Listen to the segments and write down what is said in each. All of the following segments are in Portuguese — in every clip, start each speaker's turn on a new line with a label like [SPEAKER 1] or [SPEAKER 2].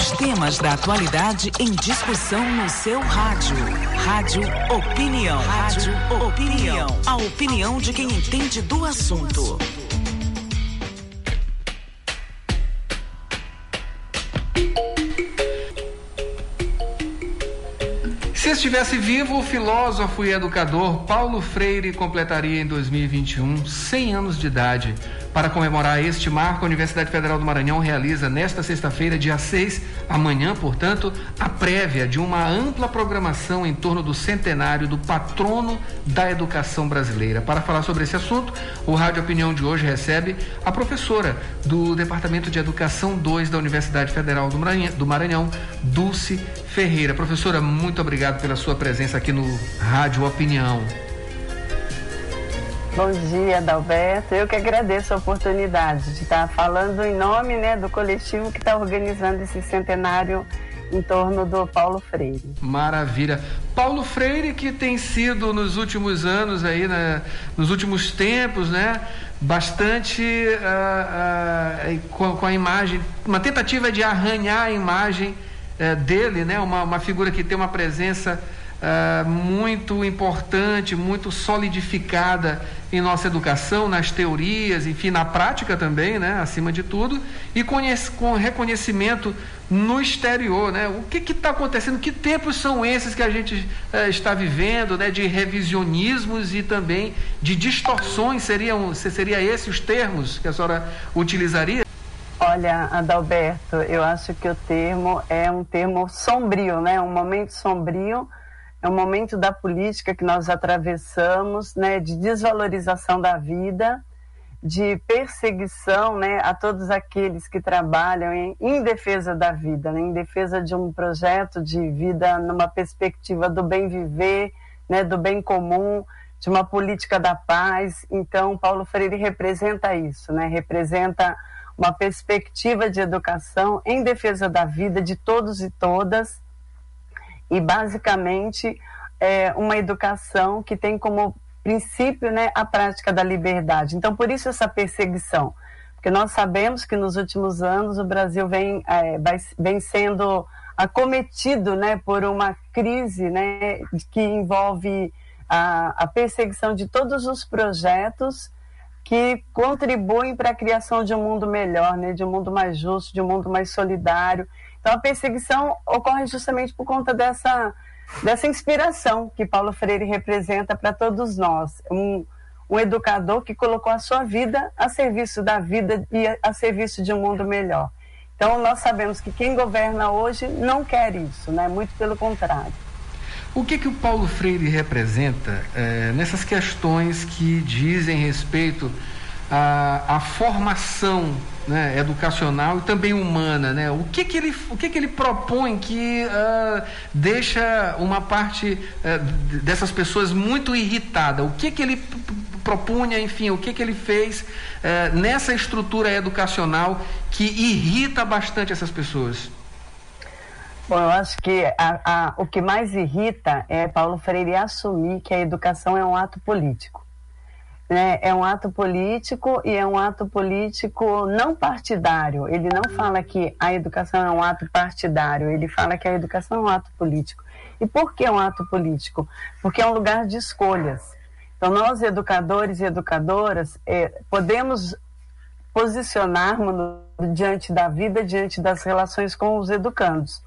[SPEAKER 1] Os temas da atualidade em discussão no seu rádio. Rádio Opinião. Rádio Opinião. A opinião de quem entende do assunto.
[SPEAKER 2] Se estivesse vivo, o filósofo e educador Paulo Freire completaria em 2021 100 anos de idade. Para comemorar este marco, a Universidade Federal do Maranhão realiza nesta sexta-feira, dia 6, amanhã, portanto, a prévia de uma ampla programação em torno do centenário do patrono da educação brasileira. Para falar sobre esse assunto, o Rádio Opinião de hoje recebe a professora do Departamento de Educação 2 da Universidade Federal do Maranhão, Dulce Ferreira. Professora, muito obrigado pela sua presença aqui no Rádio Opinião.
[SPEAKER 3] Bom dia, Adalberto. Eu que agradeço a oportunidade de estar falando em nome né, do coletivo que está organizando esse centenário em torno do Paulo Freire.
[SPEAKER 2] Maravilha. Paulo Freire que tem sido nos últimos anos aí, né, nos últimos tempos, né, bastante uh, uh, com, com, a imagem, uma tentativa de arranhar a imagem uh, dele, né, uma, uma figura que tem uma presença uh, muito importante, muito solidificada em nossa educação, nas teorias, enfim, na prática também, né, acima de tudo, e conhece, com reconhecimento no exterior, né? O que está acontecendo? Que tempos são esses que a gente uh, está vivendo, né? De revisionismos e também de distorções seriam, seria esses os termos que a senhora utilizaria?
[SPEAKER 3] Olha, Adalberto, eu acho que o termo é um termo sombrio, né? Um momento sombrio é um momento da política que nós atravessamos, né, de desvalorização da vida, de perseguição, né, a todos aqueles que trabalham em, em defesa da vida, né, em defesa de um projeto de vida numa perspectiva do bem viver, né, do bem comum, de uma política da paz. Então, Paulo Freire representa isso, né, representa uma perspectiva de educação em defesa da vida de todos e todas e basicamente é uma educação que tem como princípio né, a prática da liberdade. Então, por isso essa perseguição, porque nós sabemos que nos últimos anos o Brasil vem, é, vem sendo acometido né, por uma crise né, que envolve a, a perseguição de todos os projetos que contribuem para a criação de um mundo melhor, né, de um mundo mais justo, de um mundo mais solidário. Então, a perseguição ocorre justamente por conta dessa, dessa inspiração que Paulo Freire representa para todos nós. Um, um educador que colocou a sua vida a serviço da vida e a serviço de um mundo melhor. Então, nós sabemos que quem governa hoje não quer isso, né? muito pelo contrário.
[SPEAKER 2] O que, que o Paulo Freire representa é, nessas questões que dizem respeito à, à formação né, educacional e também humana, né? O que que ele, o que que ele propõe que uh, deixa uma parte uh, dessas pessoas muito irritada? O que que ele propunha, enfim, o que que ele fez uh, nessa estrutura educacional que irrita bastante essas pessoas?
[SPEAKER 3] Bom, eu acho que a, a, o que mais irrita é Paulo Freire assumir que a educação é um ato político né, é um ato político e é um ato político não partidário. Ele não fala que a educação é um ato partidário, ele fala que a educação é um ato político. E por que é um ato político? Porque é um lugar de escolhas. Então, nós, educadores e educadoras, é, podemos posicionarmos diante da vida, diante das relações com os educandos.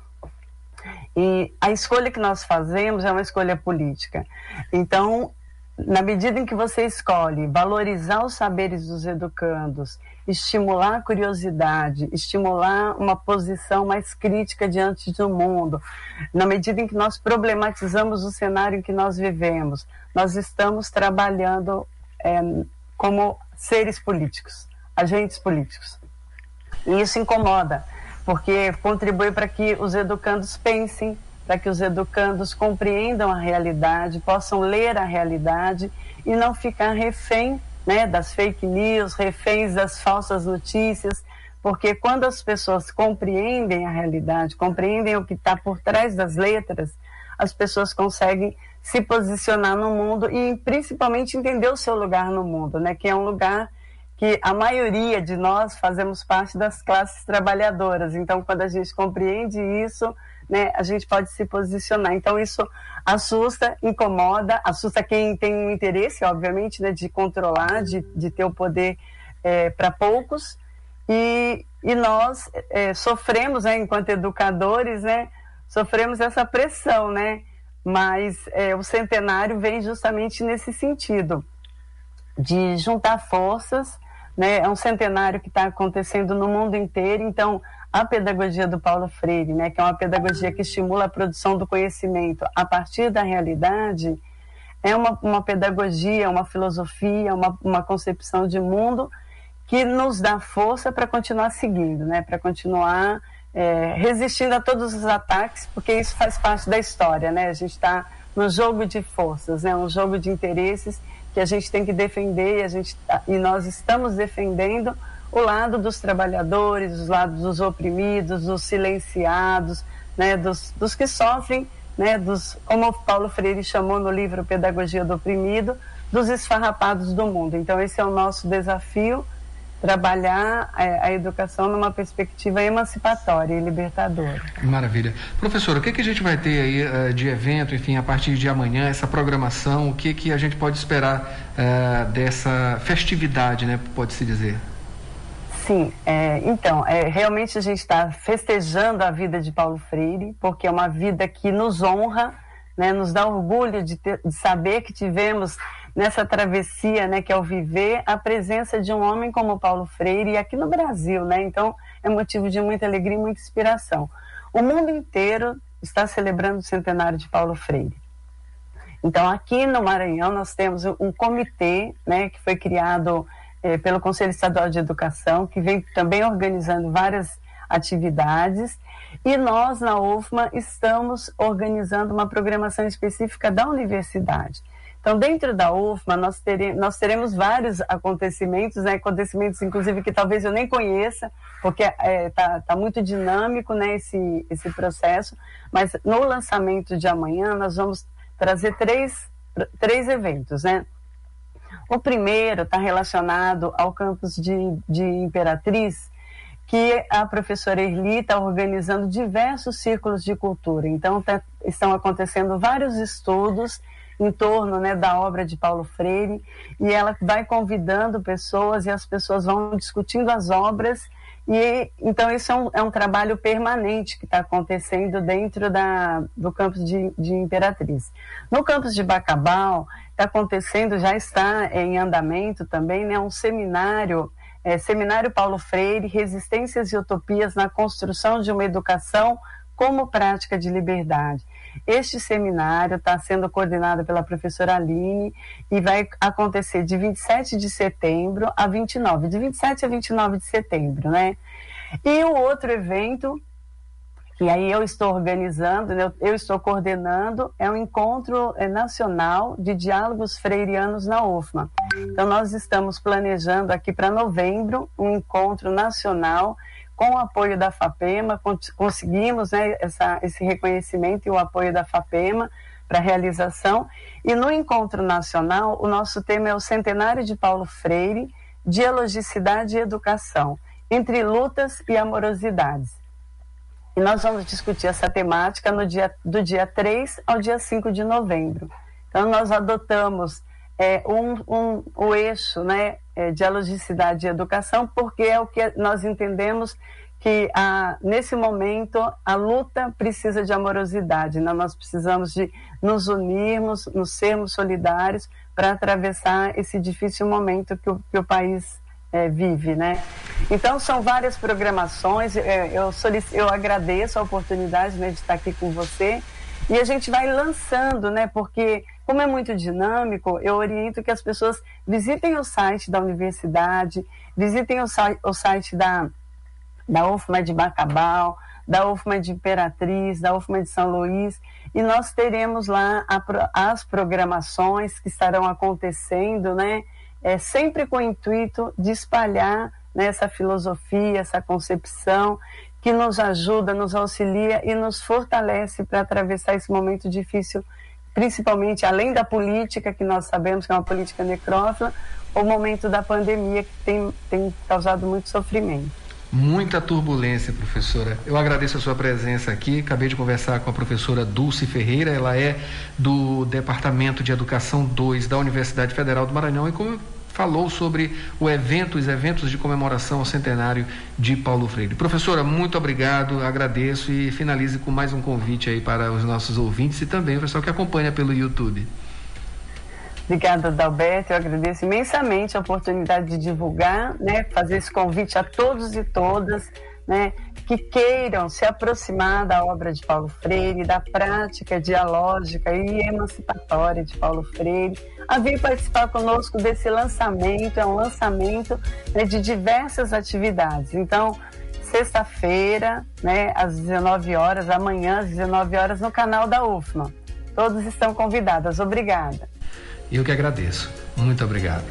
[SPEAKER 3] E a escolha que nós fazemos é uma escolha política. Então, na medida em que você escolhe valorizar os saberes dos educandos, estimular a curiosidade, estimular uma posição mais crítica diante do mundo, na medida em que nós problematizamos o cenário em que nós vivemos, nós estamos trabalhando é, como seres políticos, agentes políticos. E isso incomoda, porque contribui para que os educandos pensem para que os educandos compreendam a realidade, possam ler a realidade e não ficar refém né, das fake news, reféns das falsas notícias, porque quando as pessoas compreendem a realidade, compreendem o que está por trás das letras, as pessoas conseguem se posicionar no mundo e principalmente entender o seu lugar no mundo, né, que é um lugar que a maioria de nós fazemos parte das classes trabalhadoras. Então, quando a gente compreende isso, né, a gente pode se posicionar. Então, isso assusta, incomoda, assusta quem tem um interesse, obviamente, né, de controlar, de, de ter o poder é, para poucos. E, e nós é, sofremos, né, enquanto educadores, né, sofremos essa pressão, né? Mas é, o centenário vem justamente nesse sentido de juntar forças, né? É um centenário que está acontecendo no mundo inteiro, então a pedagogia do Paulo Freire, né, que é uma pedagogia que estimula a produção do conhecimento a partir da realidade, é uma, uma pedagogia, uma filosofia, uma, uma concepção de mundo que nos dá força para continuar seguindo, né, para continuar é, resistindo a todos os ataques, porque isso faz parte da história, né? A gente está no jogo de forças, né? Um jogo de interesses que a gente tem que defender e, a gente, tá, e nós estamos defendendo o lado dos trabalhadores, os lados dos oprimidos, dos silenciados, né? Dos, dos que sofrem, né? Dos, como Paulo Freire chamou no livro Pedagogia do Oprimido, dos esfarrapados do mundo. Então esse é o nosso desafio trabalhar a, é, a, educação numa perspectiva emancipatória e libertadora.
[SPEAKER 2] Maravilha. Professora, o que, que a gente vai ter aí uh, de evento, enfim, a partir de amanhã, essa programação, o que, que a gente pode esperar uh, dessa festividade, né, pode-se dizer?
[SPEAKER 3] Sim, é, então, é, realmente a gente está festejando a vida de Paulo Freire, porque é uma vida que nos honra, né, nos dá orgulho de, ter, de saber que tivemos nessa travessia, né, que é o viver, a presença de um homem como Paulo Freire e aqui no Brasil, né? Então é motivo de muita alegria e muita inspiração. O mundo inteiro está celebrando o centenário de Paulo Freire. Então aqui no Maranhão nós temos um comitê, né, que foi criado eh, pelo Conselho Estadual de Educação, que vem também organizando várias atividades e nós, na UFMA, estamos organizando uma programação específica da universidade. Então, dentro da UFMA, nós, teremos, nós teremos vários acontecimentos, né? acontecimentos, inclusive, que talvez eu nem conheça, porque está é, tá, tá muito dinâmico né, esse, esse processo. Mas no lançamento de amanhã, nós vamos trazer três, três eventos. Né? O primeiro está relacionado ao campus de, de Imperatriz, que a professora Erli está organizando diversos círculos de cultura. Então, tá, estão acontecendo vários estudos em torno né, da obra de Paulo Freire e ela vai convidando pessoas e as pessoas vão discutindo as obras e então isso é um, é um trabalho permanente que está acontecendo dentro da, do campus de, de Imperatriz. No campus de Bacabal está acontecendo, já está em andamento também, né, um seminário é, Seminário Paulo Freire, Resistências e Utopias na Construção de uma Educação como Prática de Liberdade. Este seminário está sendo coordenado pela professora Aline e vai acontecer de 27 de setembro a 29, de 27 a 29 de setembro, né? E o outro evento, que aí eu estou organizando, né? eu estou coordenando, é um encontro é, nacional de diálogos freirianos na UFMA. Então, nós estamos planejando aqui para novembro um encontro nacional com o apoio da FAPEMA, conseguimos né, essa, esse reconhecimento e o apoio da FAPEMA para a realização. E no encontro nacional, o nosso tema é o centenário de Paulo Freire, dialogicidade e educação, entre lutas e amorosidades. E nós vamos discutir essa temática no dia, do dia 3 ao dia 5 de novembro. Então, nós adotamos é, um, um, o eixo né, é, dialogicidade e educação, porque é o que nós entendemos que a, nesse momento a luta precisa de amorosidade, né? nós precisamos de nos unirmos, nos sermos solidários para atravessar esse difícil momento que o, que o país é, vive, né? Então são várias programações. É, eu, eu agradeço a oportunidade né, de estar aqui com você e a gente vai lançando, né? Porque como é muito dinâmico, eu oriento que as pessoas visitem o site da universidade, visitem o, site, o site da, da UFMA de Bacabal, da UFMA de Imperatriz, da UFMA de São Luís, e nós teremos lá a, as programações que estarão acontecendo, né? É, sempre com o intuito de espalhar né, essa filosofia, essa concepção que nos ajuda, nos auxilia e nos fortalece para atravessar esse momento difícil principalmente além da política, que nós sabemos que é uma política necrófila, o momento da pandemia que tem, tem causado muito sofrimento.
[SPEAKER 2] Muita turbulência, professora. Eu agradeço a sua presença aqui. Acabei de conversar com a professora Dulce Ferreira, ela é do Departamento de Educação 2 da Universidade Federal do Maranhão e como falou sobre o evento, os eventos de comemoração ao centenário de Paulo Freire. Professora, muito obrigado, agradeço e finalize com mais um convite aí para os nossos ouvintes e também o pessoal que acompanha pelo YouTube.
[SPEAKER 3] Obrigada, Dalberto. Eu agradeço imensamente a oportunidade de divulgar, né, fazer esse convite a todos e todas, né, que queiram se aproximar da obra de Paulo Freire, da prática dialógica e emancipatória de Paulo Freire, a vir participar conosco desse lançamento. É um lançamento né, de diversas atividades. Então, sexta-feira, né, às 19 horas, amanhã às 19 horas, no canal da UFMA. Todos estão convidados. Obrigada.
[SPEAKER 2] Eu que agradeço. Muito obrigado.